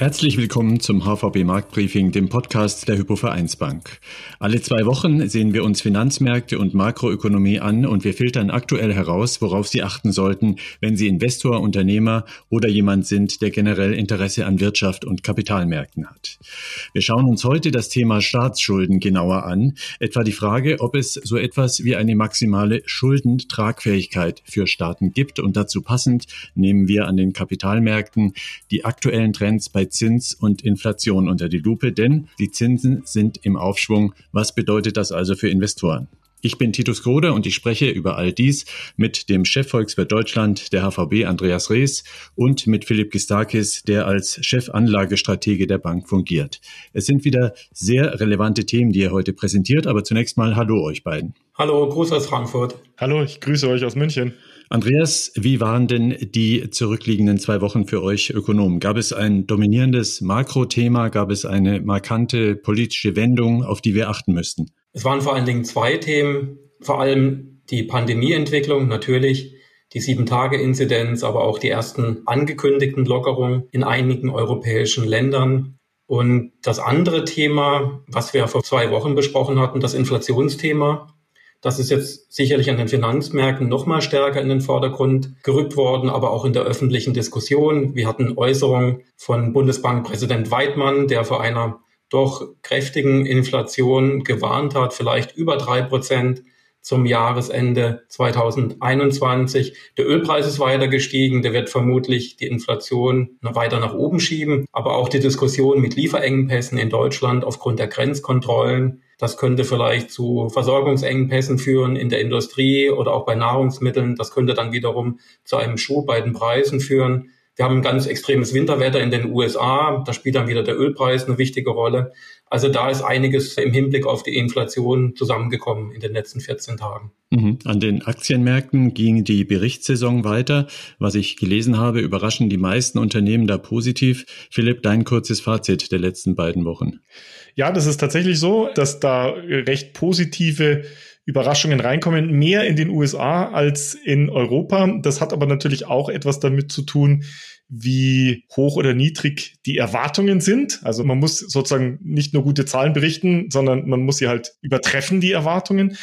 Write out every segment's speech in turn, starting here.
Herzlich willkommen zum HVB Marktbriefing, dem Podcast der Hypovereinsbank. Alle zwei Wochen sehen wir uns Finanzmärkte und Makroökonomie an und wir filtern aktuell heraus, worauf Sie achten sollten, wenn Sie Investor, Unternehmer oder jemand sind, der generell Interesse an Wirtschaft und Kapitalmärkten hat. Wir schauen uns heute das Thema Staatsschulden genauer an, etwa die Frage, ob es so etwas wie eine maximale Schuldentragfähigkeit für Staaten gibt und dazu passend nehmen wir an den Kapitalmärkten die aktuellen Trends bei Zins und Inflation unter die Lupe, denn die Zinsen sind im Aufschwung. Was bedeutet das also für Investoren? Ich bin Titus Grode und ich spreche über all dies mit dem Chefvolkswirt Deutschland der HVB Andreas Rees und mit Philipp Gistakis, der als Chefanlagestratege der Bank fungiert. Es sind wieder sehr relevante Themen, die ihr heute präsentiert, aber zunächst mal Hallo euch beiden. Hallo, Gruß aus Frankfurt. Hallo, ich grüße euch aus München. Andreas, wie waren denn die zurückliegenden zwei Wochen für euch Ökonomen? Gab es ein dominierendes Makrothema? Gab es eine markante politische Wendung, auf die wir achten müssten? Es waren vor allen Dingen zwei Themen. Vor allem die Pandemieentwicklung natürlich, die Sieben-Tage-Inzidenz, aber auch die ersten angekündigten Lockerungen in einigen europäischen Ländern. Und das andere Thema, was wir vor zwei Wochen besprochen hatten, das Inflationsthema. Das ist jetzt sicherlich an den Finanzmärkten noch mal stärker in den Vordergrund gerückt worden, aber auch in der öffentlichen Diskussion. Wir hatten Äußerungen von Bundesbankpräsident Weidmann, der vor einer doch kräftigen Inflation gewarnt hat, vielleicht über drei Prozent zum Jahresende 2021. Der Ölpreis ist weiter gestiegen, der wird vermutlich die Inflation noch weiter nach oben schieben, aber auch die Diskussion mit Lieferengpässen in Deutschland aufgrund der Grenzkontrollen. Das könnte vielleicht zu Versorgungsengpässen führen in der Industrie oder auch bei Nahrungsmitteln. Das könnte dann wiederum zu einem Schub bei den Preisen führen. Wir haben ein ganz extremes Winterwetter in den USA. Da spielt dann wieder der Ölpreis eine wichtige Rolle. Also da ist einiges im Hinblick auf die Inflation zusammengekommen in den letzten 14 Tagen. Mhm. An den Aktienmärkten ging die Berichtssaison weiter. Was ich gelesen habe, überraschen die meisten Unternehmen da positiv. Philipp, dein kurzes Fazit der letzten beiden Wochen. Ja, das ist tatsächlich so, dass da recht positive Überraschungen reinkommen, mehr in den USA als in Europa. Das hat aber natürlich auch etwas damit zu tun, wie hoch oder niedrig die Erwartungen sind. Also man muss sozusagen nicht nur gute Zahlen berichten, sondern man muss sie halt übertreffen, die Erwartungen.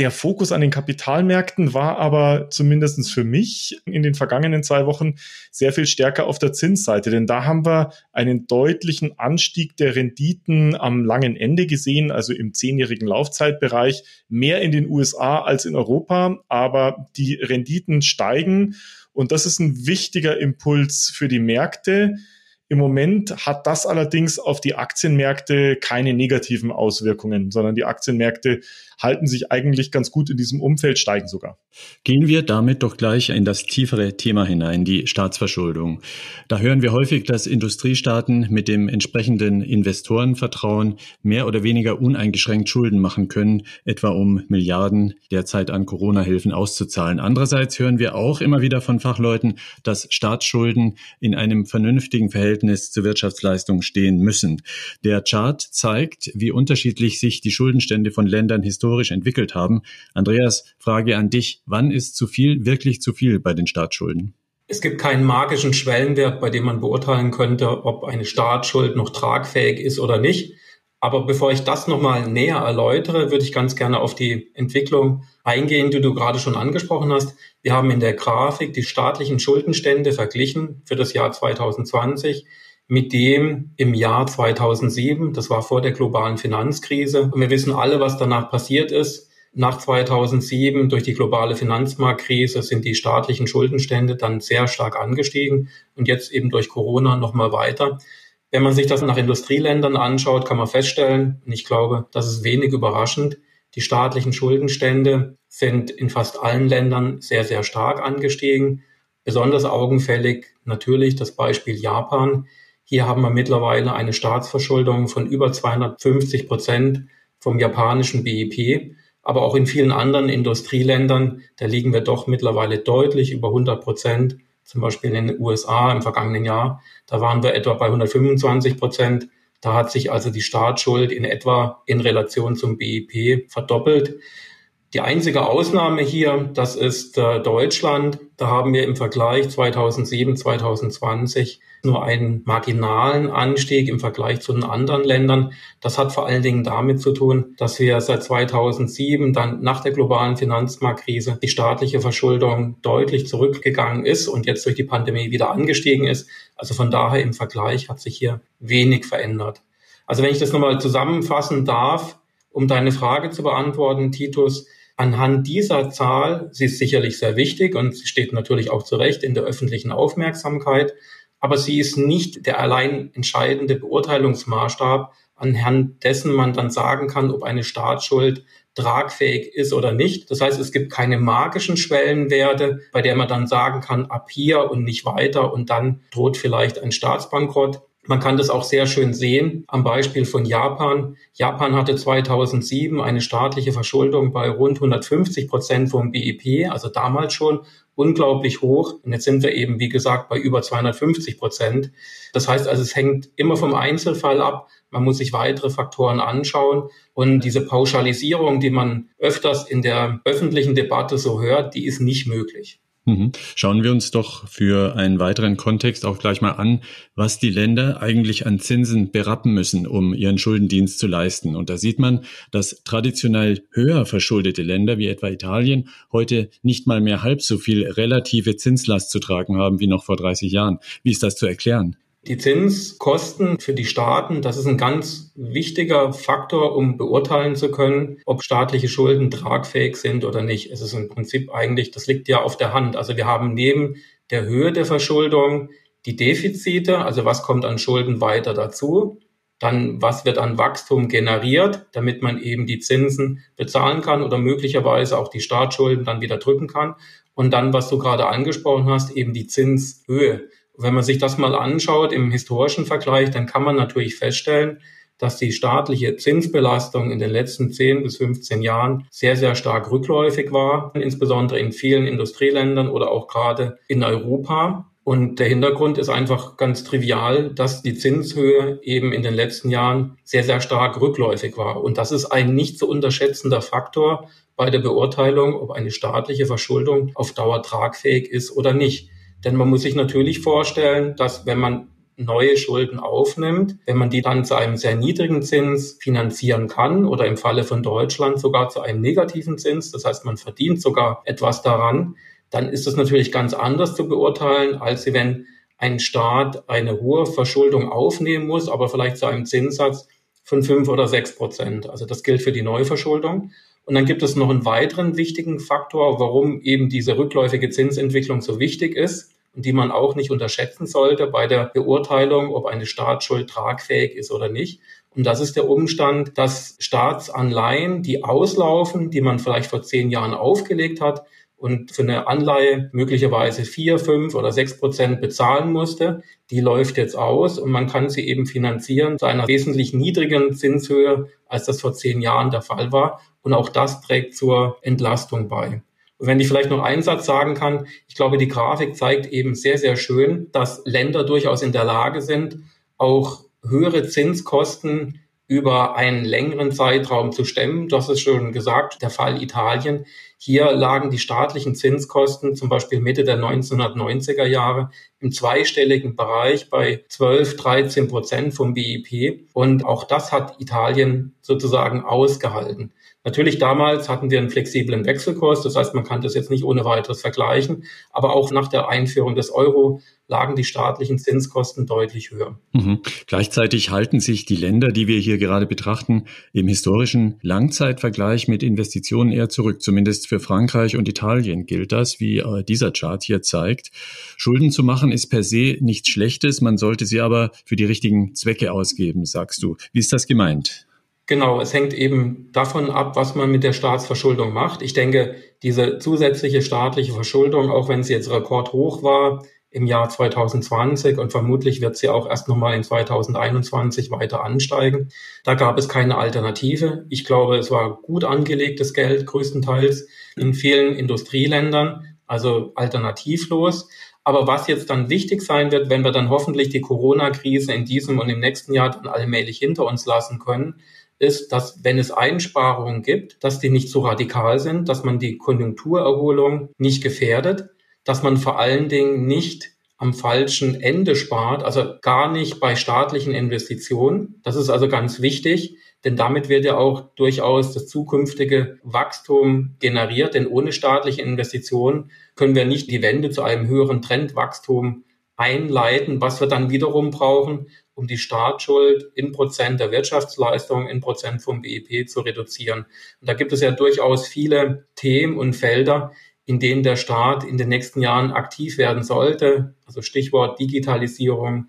Der Fokus an den Kapitalmärkten war aber zumindestens für mich in den vergangenen zwei Wochen sehr viel stärker auf der Zinsseite, denn da haben wir einen deutlichen Anstieg der Renditen am langen Ende gesehen, also im zehnjährigen Laufzeitbereich, mehr in den USA als in Europa, aber die Renditen steigen. Und das ist ein wichtiger Impuls für die Märkte. Im Moment hat das allerdings auf die Aktienmärkte keine negativen Auswirkungen, sondern die Aktienmärkte halten sich eigentlich ganz gut in diesem Umfeld, steigen sogar. Gehen wir damit doch gleich in das tiefere Thema hinein, die Staatsverschuldung. Da hören wir häufig, dass Industriestaaten mit dem entsprechenden Investorenvertrauen mehr oder weniger uneingeschränkt Schulden machen können, etwa um Milliarden derzeit an Corona-Hilfen auszuzahlen. Andererseits hören wir auch immer wieder von Fachleuten, dass Staatsschulden in einem vernünftigen Verhältnis zur Wirtschaftsleistung stehen müssen. Der Chart zeigt, wie unterschiedlich sich die Schuldenstände von Ländern historisch historisch entwickelt haben. Andreas, Frage an dich. Wann ist zu viel wirklich zu viel bei den Staatsschulden? Es gibt keinen magischen Schwellenwert, bei dem man beurteilen könnte, ob eine Staatsschuld noch tragfähig ist oder nicht. Aber bevor ich das nochmal näher erläutere, würde ich ganz gerne auf die Entwicklung eingehen, die du gerade schon angesprochen hast. Wir haben in der Grafik die staatlichen Schuldenstände verglichen für das Jahr 2020 mit dem im Jahr 2007. Das war vor der globalen Finanzkrise. Und wir wissen alle, was danach passiert ist. Nach 2007 durch die globale Finanzmarktkrise sind die staatlichen Schuldenstände dann sehr stark angestiegen und jetzt eben durch Corona nochmal weiter. Wenn man sich das nach Industrieländern anschaut, kann man feststellen, und ich glaube, das ist wenig überraschend, die staatlichen Schuldenstände sind in fast allen Ländern sehr, sehr stark angestiegen. Besonders augenfällig natürlich das Beispiel Japan. Hier haben wir mittlerweile eine Staatsverschuldung von über 250 Prozent vom japanischen BIP. Aber auch in vielen anderen Industrieländern, da liegen wir doch mittlerweile deutlich über 100 Prozent. Zum Beispiel in den USA im vergangenen Jahr, da waren wir etwa bei 125 Prozent. Da hat sich also die Staatsschuld in etwa in Relation zum BIP verdoppelt. Die einzige Ausnahme hier, das ist äh, Deutschland. Da haben wir im Vergleich 2007, 2020 nur einen marginalen Anstieg im Vergleich zu den anderen Ländern. Das hat vor allen Dingen damit zu tun, dass wir seit 2007, dann nach der globalen Finanzmarktkrise, die staatliche Verschuldung deutlich zurückgegangen ist und jetzt durch die Pandemie wieder angestiegen ist. Also von daher im Vergleich hat sich hier wenig verändert. Also wenn ich das nochmal zusammenfassen darf, um deine Frage zu beantworten, Titus, anhand dieser Zahl, sie ist sicherlich sehr wichtig und sie steht natürlich auch zu Recht in der öffentlichen Aufmerksamkeit, aber sie ist nicht der allein entscheidende Beurteilungsmaßstab, anhand dessen man dann sagen kann, ob eine Staatsschuld tragfähig ist oder nicht. Das heißt, es gibt keine magischen Schwellenwerte, bei der man dann sagen kann, ab hier und nicht weiter und dann droht vielleicht ein Staatsbankrott. Man kann das auch sehr schön sehen am Beispiel von Japan. Japan hatte 2007 eine staatliche Verschuldung bei rund 150 Prozent vom BIP, also damals schon unglaublich hoch. Und jetzt sind wir eben, wie gesagt, bei über 250 Prozent. Das heißt also, es hängt immer vom Einzelfall ab. Man muss sich weitere Faktoren anschauen. Und diese Pauschalisierung, die man öfters in der öffentlichen Debatte so hört, die ist nicht möglich. Mhm. Schauen wir uns doch für einen weiteren Kontext auch gleich mal an, was die Länder eigentlich an Zinsen berappen müssen, um ihren Schuldendienst zu leisten. Und da sieht man, dass traditionell höher verschuldete Länder wie etwa Italien heute nicht mal mehr halb so viel relative Zinslast zu tragen haben wie noch vor 30 Jahren. Wie ist das zu erklären? Die Zinskosten für die Staaten, das ist ein ganz wichtiger Faktor, um beurteilen zu können, ob staatliche Schulden tragfähig sind oder nicht. Es ist im Prinzip eigentlich, das liegt ja auf der Hand. Also wir haben neben der Höhe der Verschuldung die Defizite, also was kommt an Schulden weiter dazu, dann was wird an Wachstum generiert, damit man eben die Zinsen bezahlen kann oder möglicherweise auch die Staatsschulden dann wieder drücken kann. Und dann, was du gerade angesprochen hast, eben die Zinshöhe. Wenn man sich das mal anschaut im historischen Vergleich, dann kann man natürlich feststellen, dass die staatliche Zinsbelastung in den letzten 10 bis 15 Jahren sehr, sehr stark rückläufig war, insbesondere in vielen Industrieländern oder auch gerade in Europa. Und der Hintergrund ist einfach ganz trivial, dass die Zinshöhe eben in den letzten Jahren sehr, sehr stark rückläufig war. Und das ist ein nicht zu unterschätzender Faktor bei der Beurteilung, ob eine staatliche Verschuldung auf Dauer tragfähig ist oder nicht. Denn man muss sich natürlich vorstellen, dass wenn man neue Schulden aufnimmt, wenn man die dann zu einem sehr niedrigen Zins finanzieren kann oder im Falle von Deutschland sogar zu einem negativen Zins, das heißt man verdient sogar etwas daran, dann ist es natürlich ganz anders zu beurteilen, als wenn ein Staat eine hohe Verschuldung aufnehmen muss, aber vielleicht zu einem Zinssatz von fünf oder sechs Prozent. Also das gilt für die Neuverschuldung. Und dann gibt es noch einen weiteren wichtigen Faktor, warum eben diese rückläufige Zinsentwicklung so wichtig ist und die man auch nicht unterschätzen sollte bei der Beurteilung, ob eine Staatsschuld tragfähig ist oder nicht. Und das ist der Umstand, dass Staatsanleihen, die auslaufen, die man vielleicht vor zehn Jahren aufgelegt hat, und für eine Anleihe möglicherweise vier, fünf oder sechs Prozent bezahlen musste, die läuft jetzt aus und man kann sie eben finanzieren zu einer wesentlich niedrigeren Zinshöhe, als das vor zehn Jahren der Fall war. Und auch das trägt zur Entlastung bei. Und wenn ich vielleicht noch einen Satz sagen kann, ich glaube, die Grafik zeigt eben sehr, sehr schön, dass Länder durchaus in der Lage sind, auch höhere Zinskosten über einen längeren Zeitraum zu stemmen. Das ist schon gesagt, der Fall Italien. Hier lagen die staatlichen Zinskosten zum Beispiel Mitte der 1990er Jahre im zweistelligen Bereich bei 12, 13 Prozent vom BIP. Und auch das hat Italien sozusagen ausgehalten. Natürlich damals hatten wir einen flexiblen Wechselkurs, das heißt, man kann das jetzt nicht ohne weiteres vergleichen, aber auch nach der Einführung des Euro lagen die staatlichen Zinskosten deutlich höher. Mhm. Gleichzeitig halten sich die Länder, die wir hier gerade betrachten, im historischen Langzeitvergleich mit Investitionen eher zurück. Zumindest für Frankreich und Italien gilt das, wie äh, dieser Chart hier zeigt. Schulden zu machen ist per se nichts Schlechtes, man sollte sie aber für die richtigen Zwecke ausgeben, sagst du. Wie ist das gemeint? Genau, es hängt eben davon ab, was man mit der Staatsverschuldung macht. Ich denke, diese zusätzliche staatliche Verschuldung, auch wenn sie jetzt rekordhoch war im Jahr 2020 und vermutlich wird sie auch erst nochmal in 2021 weiter ansteigen, da gab es keine Alternative. Ich glaube, es war gut angelegtes Geld, größtenteils in vielen Industrieländern, also alternativlos. Aber was jetzt dann wichtig sein wird, wenn wir dann hoffentlich die Corona-Krise in diesem und im nächsten Jahr dann allmählich hinter uns lassen können, ist, dass wenn es Einsparungen gibt, dass die nicht so radikal sind, dass man die Konjunkturerholung nicht gefährdet, dass man vor allen Dingen nicht am falschen Ende spart, also gar nicht bei staatlichen Investitionen. Das ist also ganz wichtig, denn damit wird ja auch durchaus das zukünftige Wachstum generiert, denn ohne staatliche Investitionen können wir nicht die Wende zu einem höheren Trendwachstum einleiten, was wir dann wiederum brauchen, um die Staatsschuld in Prozent der Wirtschaftsleistung, in Prozent vom BIP zu reduzieren. Und da gibt es ja durchaus viele Themen und Felder, in denen der Staat in den nächsten Jahren aktiv werden sollte. Also Stichwort Digitalisierung,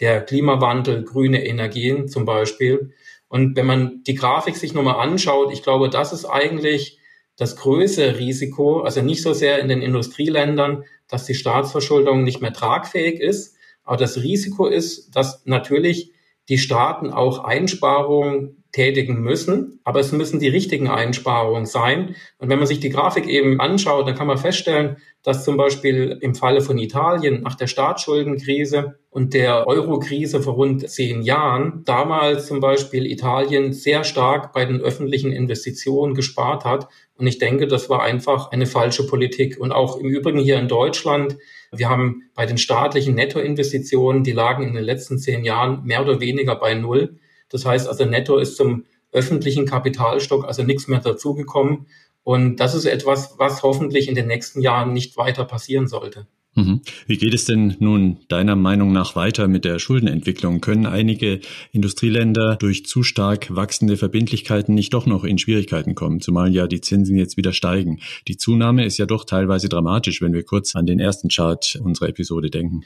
der Klimawandel, grüne Energien zum Beispiel. Und wenn man die Grafik sich nochmal anschaut, ich glaube, das ist eigentlich das größere Risiko, also nicht so sehr in den Industrieländern, dass die Staatsverschuldung nicht mehr tragfähig ist, aber das Risiko ist, dass natürlich die Staaten auch Einsparungen tätigen müssen, aber es müssen die richtigen Einsparungen sein. Und wenn man sich die Grafik eben anschaut, dann kann man feststellen, dass zum Beispiel im Falle von Italien nach der Staatsschuldenkrise und der Euro-Krise vor rund zehn Jahren damals zum Beispiel Italien sehr stark bei den öffentlichen Investitionen gespart hat. Und ich denke, das war einfach eine falsche Politik. Und auch im Übrigen hier in Deutschland wir haben bei den staatlichen Nettoinvestitionen, die lagen in den letzten zehn Jahren mehr oder weniger bei Null. Das heißt also, netto ist zum öffentlichen Kapitalstock also nichts mehr dazugekommen. Und das ist etwas, was hoffentlich in den nächsten Jahren nicht weiter passieren sollte. Mhm. Wie geht es denn nun deiner Meinung nach weiter mit der Schuldenentwicklung? Können einige Industrieländer durch zu stark wachsende Verbindlichkeiten nicht doch noch in Schwierigkeiten kommen, zumal ja die Zinsen jetzt wieder steigen? Die Zunahme ist ja doch teilweise dramatisch, wenn wir kurz an den ersten Chart unserer Episode denken.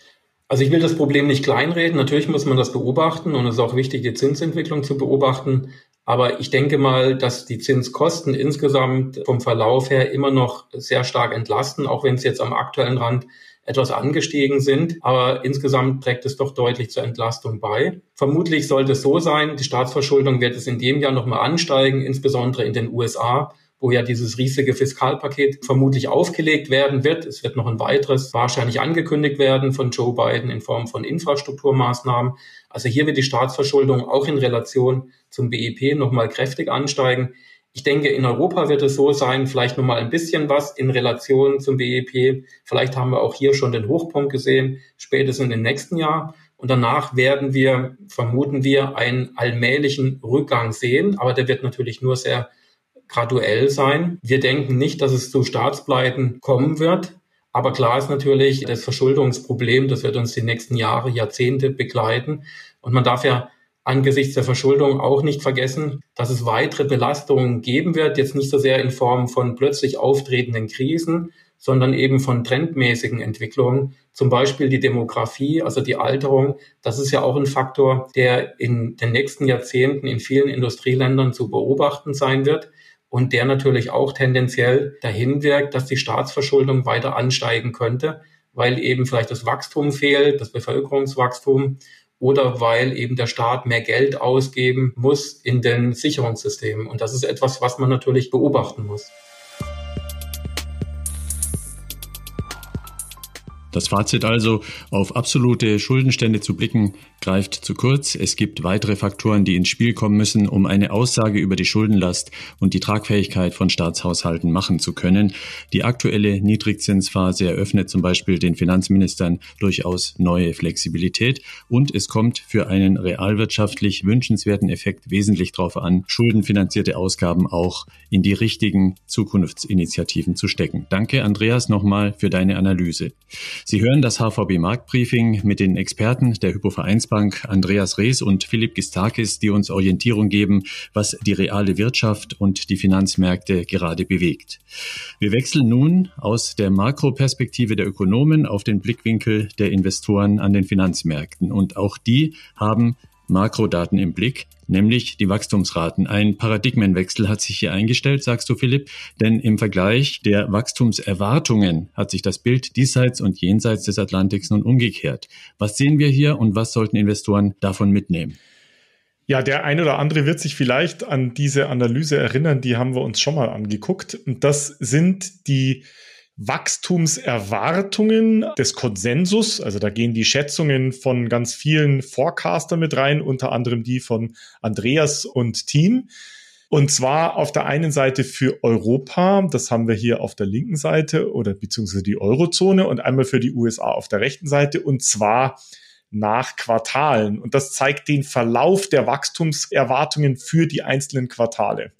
Also ich will das Problem nicht kleinreden. Natürlich muss man das beobachten und es ist auch wichtig, die Zinsentwicklung zu beobachten. Aber ich denke mal, dass die Zinskosten insgesamt vom Verlauf her immer noch sehr stark entlasten, auch wenn es jetzt am aktuellen Rand etwas angestiegen sind. Aber insgesamt trägt es doch deutlich zur Entlastung bei. Vermutlich sollte es so sein, die Staatsverschuldung wird es in dem Jahr nochmal ansteigen, insbesondere in den USA wo ja dieses riesige Fiskalpaket vermutlich aufgelegt werden wird. Es wird noch ein weiteres wahrscheinlich angekündigt werden von Joe Biden in Form von Infrastrukturmaßnahmen. Also hier wird die Staatsverschuldung auch in Relation zum BIP nochmal kräftig ansteigen. Ich denke, in Europa wird es so sein, vielleicht nochmal ein bisschen was in Relation zum BIP. Vielleicht haben wir auch hier schon den Hochpunkt gesehen, spätestens im nächsten Jahr. Und danach werden wir, vermuten wir, einen allmählichen Rückgang sehen. Aber der wird natürlich nur sehr graduell sein. Wir denken nicht, dass es zu Staatspleiten kommen wird. Aber klar ist natürlich, das Verschuldungsproblem, das wird uns die nächsten Jahre, Jahrzehnte begleiten. Und man darf ja angesichts der Verschuldung auch nicht vergessen, dass es weitere Belastungen geben wird, jetzt nicht so sehr in Form von plötzlich auftretenden Krisen, sondern eben von trendmäßigen Entwicklungen, zum Beispiel die Demografie, also die Alterung. Das ist ja auch ein Faktor, der in den nächsten Jahrzehnten in vielen Industrieländern zu beobachten sein wird und der natürlich auch tendenziell dahin wirkt, dass die Staatsverschuldung weiter ansteigen könnte, weil eben vielleicht das Wachstum fehlt, das Bevölkerungswachstum oder weil eben der Staat mehr Geld ausgeben muss in den Sicherungssystemen. Und das ist etwas, was man natürlich beobachten muss. Das Fazit also, auf absolute Schuldenstände zu blicken, greift zu kurz. Es gibt weitere Faktoren, die ins Spiel kommen müssen, um eine Aussage über die Schuldenlast und die Tragfähigkeit von Staatshaushalten machen zu können. Die aktuelle Niedrigzinsphase eröffnet zum Beispiel den Finanzministern durchaus neue Flexibilität und es kommt für einen realwirtschaftlich wünschenswerten Effekt wesentlich darauf an, schuldenfinanzierte Ausgaben auch in die richtigen Zukunftsinitiativen zu stecken. Danke, Andreas, nochmal für deine Analyse. Sie hören das HVB Marktbriefing mit den Experten der Hypovereinsbank Andreas Rees und Philipp Gistakis, die uns Orientierung geben, was die reale Wirtschaft und die Finanzmärkte gerade bewegt. Wir wechseln nun aus der Makroperspektive der Ökonomen auf den Blickwinkel der Investoren an den Finanzmärkten. Und auch die haben Makrodaten im Blick, nämlich die Wachstumsraten. Ein Paradigmenwechsel hat sich hier eingestellt, sagst du, Philipp, denn im Vergleich der Wachstumserwartungen hat sich das Bild diesseits und jenseits des Atlantiks nun umgekehrt. Was sehen wir hier und was sollten Investoren davon mitnehmen? Ja, der eine oder andere wird sich vielleicht an diese Analyse erinnern, die haben wir uns schon mal angeguckt. Und das sind die Wachstumserwartungen des Konsensus. Also da gehen die Schätzungen von ganz vielen Forecaster mit rein, unter anderem die von Andreas und Team. Und zwar auf der einen Seite für Europa, das haben wir hier auf der linken Seite oder beziehungsweise die Eurozone und einmal für die USA auf der rechten Seite und zwar nach Quartalen. Und das zeigt den Verlauf der Wachstumserwartungen für die einzelnen Quartale.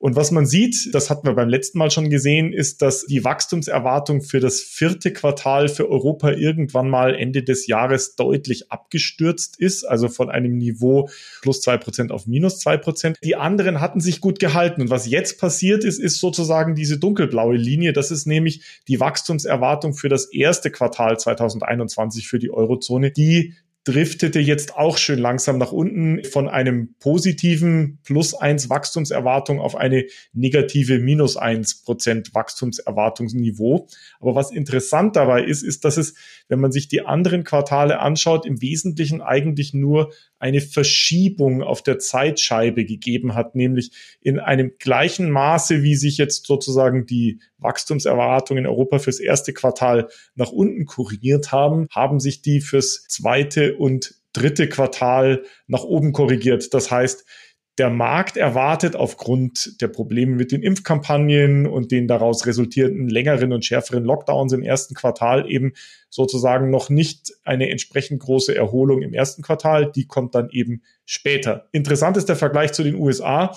Und was man sieht, das hatten wir beim letzten Mal schon gesehen, ist, dass die Wachstumserwartung für das vierte Quartal für Europa irgendwann mal Ende des Jahres deutlich abgestürzt ist, also von einem Niveau plus zwei Prozent auf minus zwei Prozent. Die anderen hatten sich gut gehalten. Und was jetzt passiert ist, ist sozusagen diese dunkelblaue Linie. Das ist nämlich die Wachstumserwartung für das erste Quartal 2021 für die Eurozone, die driftete jetzt auch schön langsam nach unten von einem positiven plus eins Wachstumserwartung auf eine negative minus eins Prozent Wachstumserwartungsniveau. Aber was interessant dabei ist, ist, dass es, wenn man sich die anderen Quartale anschaut, im Wesentlichen eigentlich nur eine Verschiebung auf der Zeitscheibe gegeben hat, nämlich in einem gleichen Maße, wie sich jetzt sozusagen die Wachstumserwartungen in Europa fürs erste Quartal nach unten korrigiert haben, haben sich die fürs zweite und dritte Quartal nach oben korrigiert. Das heißt, der Markt erwartet aufgrund der Probleme mit den Impfkampagnen und den daraus resultierenden längeren und schärferen Lockdowns im ersten Quartal eben sozusagen noch nicht eine entsprechend große Erholung im ersten Quartal. Die kommt dann eben später. Interessant ist der Vergleich zu den USA.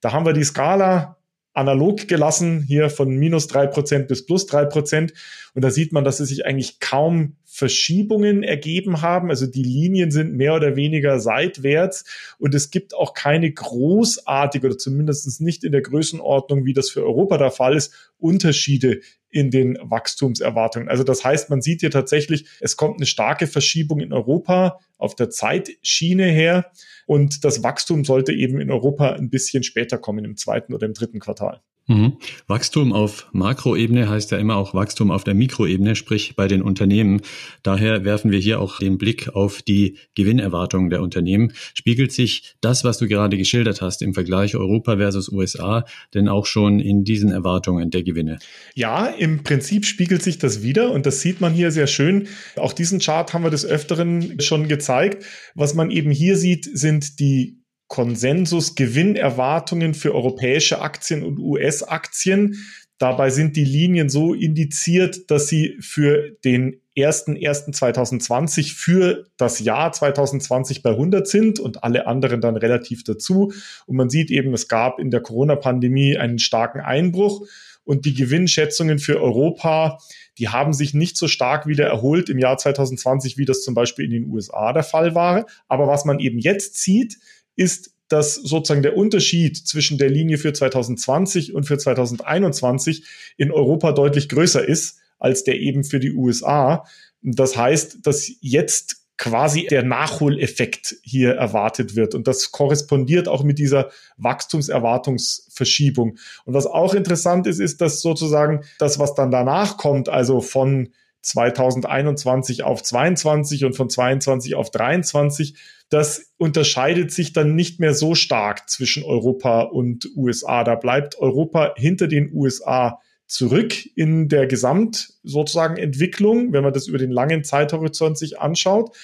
Da haben wir die Skala analog gelassen, hier von minus drei Prozent bis plus drei Prozent. Und da sieht man, dass es sich eigentlich kaum Verschiebungen ergeben haben. Also die Linien sind mehr oder weniger seitwärts und es gibt auch keine großartige oder zumindest nicht in der Größenordnung, wie das für Europa der Fall ist, Unterschiede in den Wachstumserwartungen. Also das heißt, man sieht hier tatsächlich, es kommt eine starke Verschiebung in Europa auf der Zeitschiene her. Und das Wachstum sollte eben in Europa ein bisschen später kommen, im zweiten oder im dritten Quartal. Mhm. Wachstum auf Makroebene heißt ja immer auch Wachstum auf der Mikroebene, sprich bei den Unternehmen. Daher werfen wir hier auch den Blick auf die Gewinnerwartungen der Unternehmen. Spiegelt sich das, was du gerade geschildert hast, im Vergleich Europa versus USA, denn auch schon in diesen Erwartungen der Gewinne? Ja, im Prinzip spiegelt sich das wieder und das sieht man hier sehr schön. Auch diesen Chart haben wir des Öfteren schon gezeigt. Was man eben hier sieht, sind die Konsensus-Gewinnerwartungen für europäische Aktien und US-Aktien. Dabei sind die Linien so indiziert, dass sie für den 1.1.2020 für das Jahr 2020 bei 100 sind und alle anderen dann relativ dazu. Und man sieht eben, es gab in der Corona-Pandemie einen starken Einbruch und die Gewinnschätzungen für Europa, die haben sich nicht so stark wieder erholt im Jahr 2020, wie das zum Beispiel in den USA der Fall war. Aber was man eben jetzt sieht, ist, dass sozusagen der Unterschied zwischen der Linie für 2020 und für 2021 in Europa deutlich größer ist als der eben für die USA. Das heißt, dass jetzt quasi der Nachholeffekt hier erwartet wird. Und das korrespondiert auch mit dieser Wachstumserwartungsverschiebung. Und was auch interessant ist, ist, dass sozusagen das, was dann danach kommt, also von 2021 auf 22 und von 22 auf 23, das unterscheidet sich dann nicht mehr so stark zwischen Europa und USA. Da bleibt Europa hinter den USA zurück in der Gesamt sozusagen Entwicklung, wenn man das über den langen Zeithorizont sich anschaut.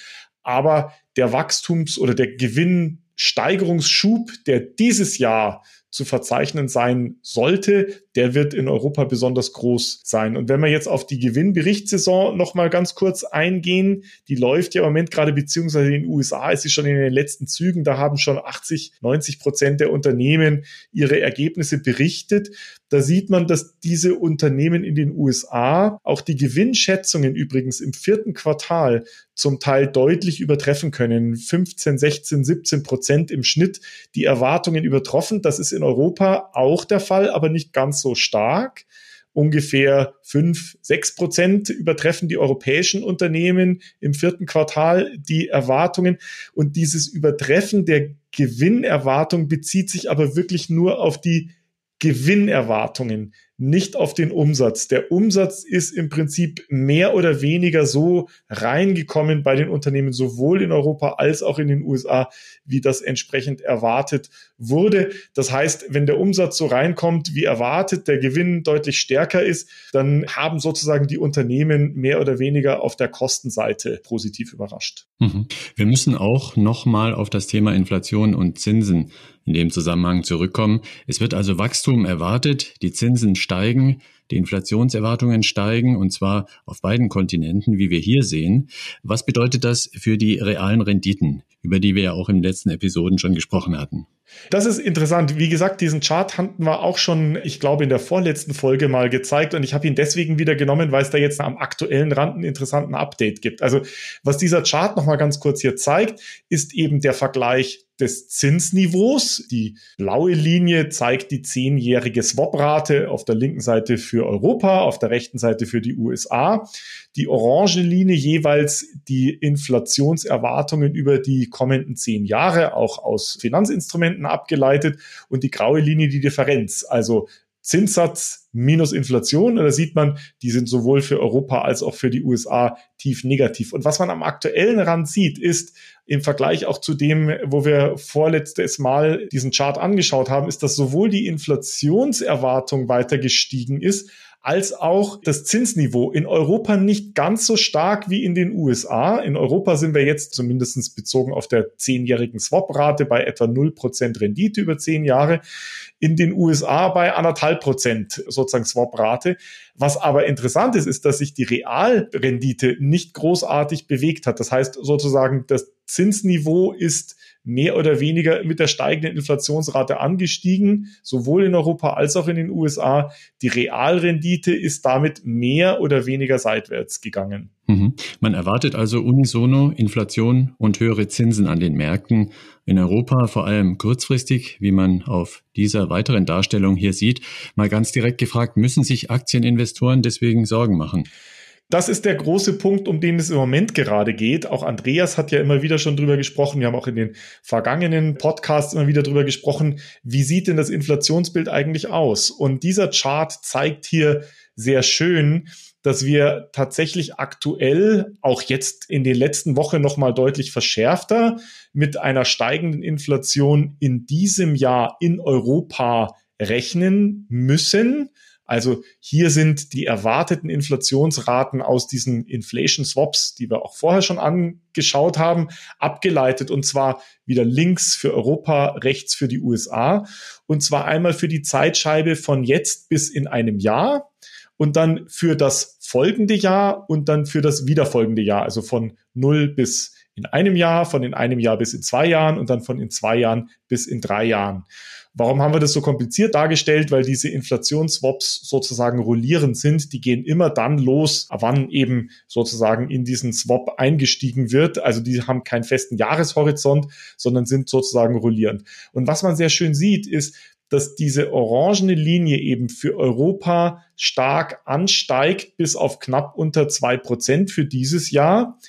Aber der Wachstums- oder der Gewinnsteigerungsschub, der dieses Jahr zu verzeichnen sein sollte, der wird in Europa besonders groß sein. Und wenn wir jetzt auf die Gewinnberichtssaison noch mal ganz kurz eingehen, die läuft ja im Moment gerade beziehungsweise in den USA ist sie schon in den letzten Zügen, da haben schon 80, 90 Prozent der Unternehmen ihre Ergebnisse berichtet. Da sieht man, dass diese Unternehmen in den USA auch die Gewinnschätzungen übrigens im vierten Quartal zum Teil deutlich übertreffen können. 15, 16, 17 Prozent im Schnitt die Erwartungen übertroffen. Das ist in Europa auch der Fall, aber nicht ganz so stark. Ungefähr 5, 6 Prozent übertreffen die europäischen Unternehmen im vierten Quartal die Erwartungen. Und dieses Übertreffen der Gewinnerwartung bezieht sich aber wirklich nur auf die Gewinnerwartungen, nicht auf den Umsatz. Der Umsatz ist im Prinzip mehr oder weniger so reingekommen bei den Unternehmen, sowohl in Europa als auch in den USA, wie das entsprechend erwartet wurde. Das heißt, wenn der Umsatz so reinkommt, wie erwartet, der Gewinn deutlich stärker ist, dann haben sozusagen die Unternehmen mehr oder weniger auf der Kostenseite positiv überrascht. Mhm. Wir müssen auch nochmal auf das Thema Inflation und Zinsen in dem Zusammenhang zurückkommen. Es wird also Wachstum erwartet, die Zinsen steigen, die Inflationserwartungen steigen und zwar auf beiden Kontinenten, wie wir hier sehen. Was bedeutet das für die realen Renditen, über die wir ja auch in den letzten Episoden schon gesprochen hatten? Das ist interessant. Wie gesagt, diesen Chart hatten wir auch schon, ich glaube, in der vorletzten Folge mal gezeigt und ich habe ihn deswegen wieder genommen, weil es da jetzt am aktuellen Rand einen interessanten Update gibt. Also was dieser Chart nochmal ganz kurz hier zeigt, ist eben der Vergleich des Zinsniveaus. Die blaue Linie zeigt die zehnjährige Swap-Rate auf der linken Seite für Europa, auf der rechten Seite für die USA. Die orange Linie jeweils die Inflationserwartungen über die kommenden zehn Jahre, auch aus Finanzinstrumenten abgeleitet. Und die graue Linie die Differenz, also Zinssatz minus Inflation. da sieht man, die sind sowohl für Europa als auch für die USA tief negativ. Und was man am aktuellen Rand sieht, ist im Vergleich auch zu dem, wo wir vorletztes Mal diesen Chart angeschaut haben, ist, dass sowohl die Inflationserwartung weiter gestiegen ist, als auch das Zinsniveau in Europa nicht ganz so stark wie in den USA. In Europa sind wir jetzt zumindest bezogen auf der zehnjährigen Swap-Rate bei etwa 0% Rendite über zehn Jahre. In den USA bei anderthalb Prozent sozusagen Swap-Rate. Was aber interessant ist, ist, dass sich die Realrendite nicht großartig bewegt hat. Das heißt sozusagen, das Zinsniveau ist mehr oder weniger mit der steigenden Inflationsrate angestiegen, sowohl in Europa als auch in den USA. Die Realrendite ist damit mehr oder weniger seitwärts gegangen. Mhm. Man erwartet also unisono Inflation und höhere Zinsen an den Märkten. In Europa vor allem kurzfristig, wie man auf dieser weiteren Darstellung hier sieht. Mal ganz direkt gefragt, müssen sich Aktieninvestoren deswegen Sorgen machen? Das ist der große Punkt, um den es im Moment gerade geht. Auch Andreas hat ja immer wieder schon drüber gesprochen. Wir haben auch in den vergangenen Podcasts immer wieder drüber gesprochen. Wie sieht denn das Inflationsbild eigentlich aus? Und dieser Chart zeigt hier sehr schön, dass wir tatsächlich aktuell auch jetzt in den letzten Wochen noch mal deutlich verschärfter mit einer steigenden Inflation in diesem Jahr in Europa rechnen müssen. Also hier sind die erwarteten Inflationsraten aus diesen Inflation Swaps, die wir auch vorher schon angeschaut haben, abgeleitet und zwar wieder links für Europa, rechts für die USA und zwar einmal für die Zeitscheibe von jetzt bis in einem Jahr und dann für das folgende Jahr und dann für das wiederfolgende Jahr, also von null bis in einem Jahr, von in einem Jahr bis in zwei Jahren und dann von in zwei Jahren bis in drei Jahren. Warum haben wir das so kompliziert dargestellt? Weil diese Inflationsswaps sozusagen rollierend sind. Die gehen immer dann los, wann eben sozusagen in diesen Swap eingestiegen wird. Also die haben keinen festen Jahreshorizont, sondern sind sozusagen rollierend. Und was man sehr schön sieht, ist, dass diese orangene Linie eben für Europa stark ansteigt bis auf knapp unter zwei Prozent für dieses Jahr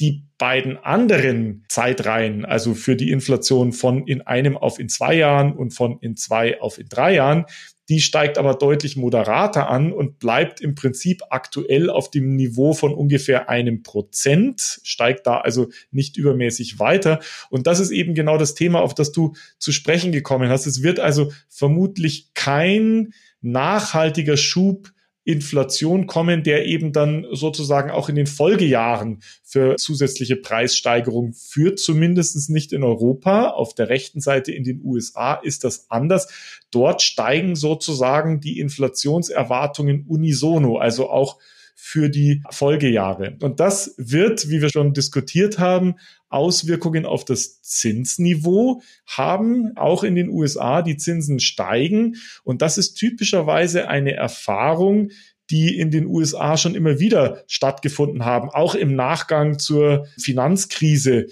die beiden anderen Zeitreihen, also für die Inflation von in einem auf in zwei Jahren und von in zwei auf in drei Jahren, die steigt aber deutlich moderater an und bleibt im Prinzip aktuell auf dem Niveau von ungefähr einem Prozent, steigt da also nicht übermäßig weiter. Und das ist eben genau das Thema, auf das du zu sprechen gekommen hast. Es wird also vermutlich kein nachhaltiger Schub Inflation kommen, der eben dann sozusagen auch in den Folgejahren für zusätzliche Preissteigerungen führt, zumindest nicht in Europa. Auf der rechten Seite in den USA ist das anders. Dort steigen sozusagen die Inflationserwartungen unisono, also auch für die Folgejahre. Und das wird, wie wir schon diskutiert haben, Auswirkungen auf das Zinsniveau haben. Auch in den USA die Zinsen steigen. Und das ist typischerweise eine Erfahrung, die in den USA schon immer wieder stattgefunden haben, auch im Nachgang zur Finanzkrise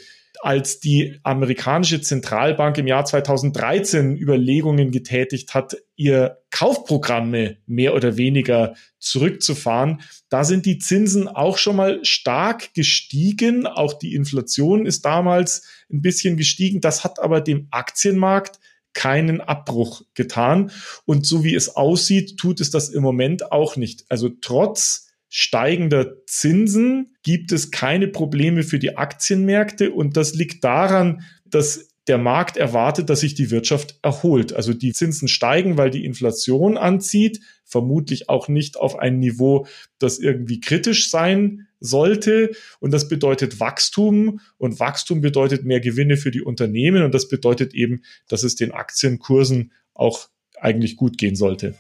als die amerikanische Zentralbank im Jahr 2013 Überlegungen getätigt hat, ihr Kaufprogramme mehr oder weniger zurückzufahren, da sind die Zinsen auch schon mal stark gestiegen. Auch die Inflation ist damals ein bisschen gestiegen. Das hat aber dem Aktienmarkt keinen Abbruch getan. Und so wie es aussieht, tut es das im Moment auch nicht. Also trotz steigender Zinsen gibt es keine Probleme für die Aktienmärkte. Und das liegt daran, dass der Markt erwartet, dass sich die Wirtschaft erholt. Also die Zinsen steigen, weil die Inflation anzieht, vermutlich auch nicht auf ein Niveau, das irgendwie kritisch sein sollte. Und das bedeutet Wachstum und Wachstum bedeutet mehr Gewinne für die Unternehmen und das bedeutet eben, dass es den Aktienkursen auch eigentlich gut gehen sollte.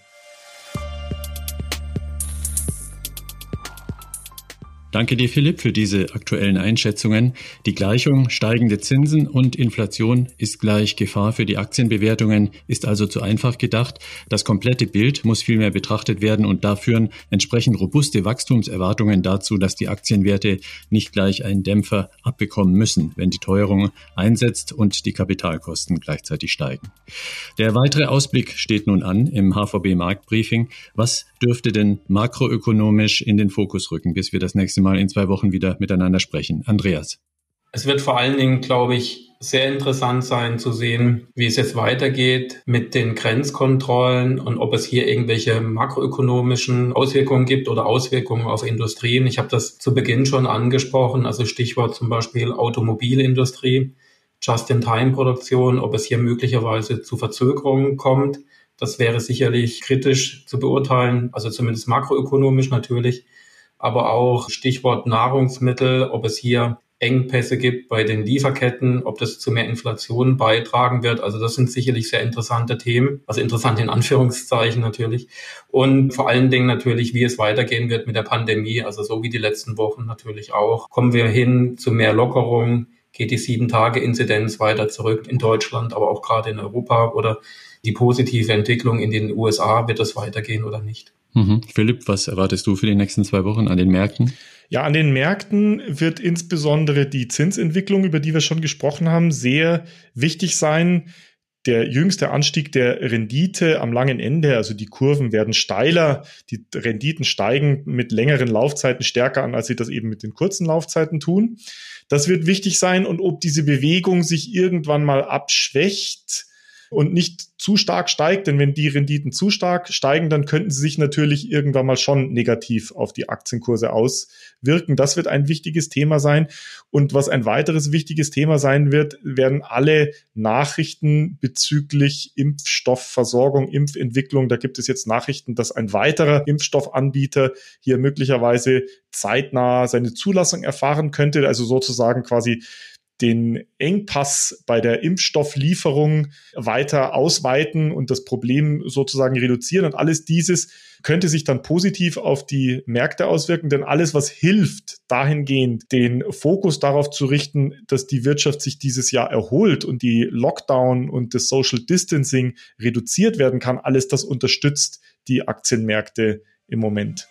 Danke dir, Philipp, für diese aktuellen Einschätzungen. Die Gleichung steigende Zinsen und Inflation ist gleich Gefahr für die Aktienbewertungen, ist also zu einfach gedacht. Das komplette Bild muss vielmehr betrachtet werden und da führen entsprechend robuste Wachstumserwartungen dazu, dass die Aktienwerte nicht gleich einen Dämpfer abbekommen müssen, wenn die Teuerung einsetzt und die Kapitalkosten gleichzeitig steigen. Der weitere Ausblick steht nun an im HVB Marktbriefing. Was dürfte denn makroökonomisch in den Fokus rücken, bis wir das nächste Mal in zwei Wochen wieder miteinander sprechen? Andreas. Es wird vor allen Dingen, glaube ich, sehr interessant sein zu sehen, wie es jetzt weitergeht mit den Grenzkontrollen und ob es hier irgendwelche makroökonomischen Auswirkungen gibt oder Auswirkungen auf Industrien. Ich habe das zu Beginn schon angesprochen, also Stichwort zum Beispiel Automobilindustrie, Just-in-Time-Produktion, ob es hier möglicherweise zu Verzögerungen kommt. Das wäre sicherlich kritisch zu beurteilen, also zumindest makroökonomisch natürlich, aber auch Stichwort Nahrungsmittel, ob es hier Engpässe gibt bei den Lieferketten, ob das zu mehr Inflation beitragen wird. Also das sind sicherlich sehr interessante Themen, also interessant in Anführungszeichen natürlich. Und vor allen Dingen natürlich, wie es weitergehen wird mit der Pandemie, also so wie die letzten Wochen natürlich auch. Kommen wir hin zu mehr Lockerung? Geht die Sieben-Tage-Inzidenz weiter zurück in Deutschland, aber auch gerade in Europa oder die positive Entwicklung in den USA, wird das weitergehen oder nicht? Mhm. Philipp, was erwartest du für die nächsten zwei Wochen an den Märkten? Ja, an den Märkten wird insbesondere die Zinsentwicklung, über die wir schon gesprochen haben, sehr wichtig sein. Der jüngste Anstieg der Rendite am langen Ende, also die Kurven werden steiler, die Renditen steigen mit längeren Laufzeiten stärker an, als sie das eben mit den kurzen Laufzeiten tun. Das wird wichtig sein und ob diese Bewegung sich irgendwann mal abschwächt, und nicht zu stark steigt, denn wenn die Renditen zu stark steigen, dann könnten sie sich natürlich irgendwann mal schon negativ auf die Aktienkurse auswirken. Das wird ein wichtiges Thema sein. Und was ein weiteres wichtiges Thema sein wird, werden alle Nachrichten bezüglich Impfstoffversorgung, Impfentwicklung. Da gibt es jetzt Nachrichten, dass ein weiterer Impfstoffanbieter hier möglicherweise zeitnah seine Zulassung erfahren könnte, also sozusagen quasi den Engpass bei der Impfstofflieferung weiter ausweiten und das Problem sozusagen reduzieren. Und alles dieses könnte sich dann positiv auf die Märkte auswirken, denn alles, was hilft, dahingehend den Fokus darauf zu richten, dass die Wirtschaft sich dieses Jahr erholt und die Lockdown und das Social Distancing reduziert werden kann, alles das unterstützt die Aktienmärkte im Moment.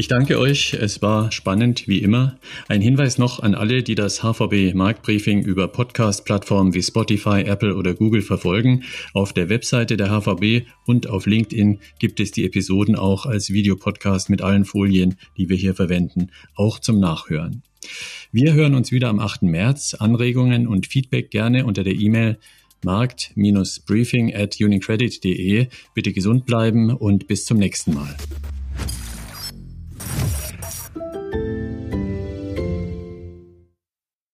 Ich danke euch. Es war spannend wie immer. Ein Hinweis noch an alle, die das HVB Marktbriefing über Podcast-Plattformen wie Spotify, Apple oder Google verfolgen. Auf der Webseite der HVB und auf LinkedIn gibt es die Episoden auch als Videopodcast mit allen Folien, die wir hier verwenden, auch zum Nachhören. Wir hören uns wieder am 8. März. Anregungen und Feedback gerne unter der E-Mail markt-briefing at unicredit.de. Bitte gesund bleiben und bis zum nächsten Mal.